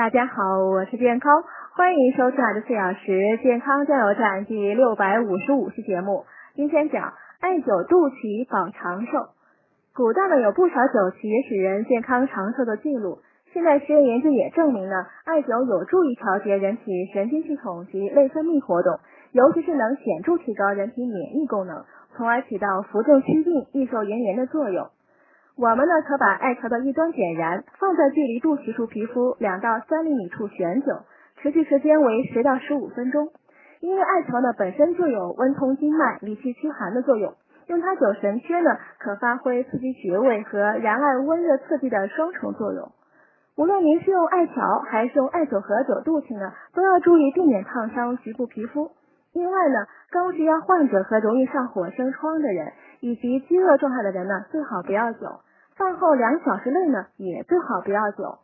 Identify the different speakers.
Speaker 1: 大家好，我是健康，欢迎收听二十四小时健康加油站第六百五十五期节目。今天讲艾灸肚脐保长寿。古代呢有不少酒旗使人健康长寿的记录，现代实验研究也证明呢，艾灸有助于调节人体神经系统及内分泌活动，尤其是能显著提高人体免疫功能，从而起到扶正祛病、益寿延年的作用。我们呢，可把艾条的一端点燃，放在距离肚脐处皮肤两到三厘米处悬灸，持续时间为十到十五分钟。因为艾条呢本身就有温通经脉、理气驱寒的作用，用它灸神阙呢，可发挥刺激穴位和燃艾温热刺激的双重作用。无论您是用艾条还是用艾灸盒灸肚脐呢，都要注意避免烫伤局部皮肤。另外呢，高血压患者和容易上火生疮的人，以及饥饿状态的人呢，最好不要灸。饭后两小时内呢，也最好不要久。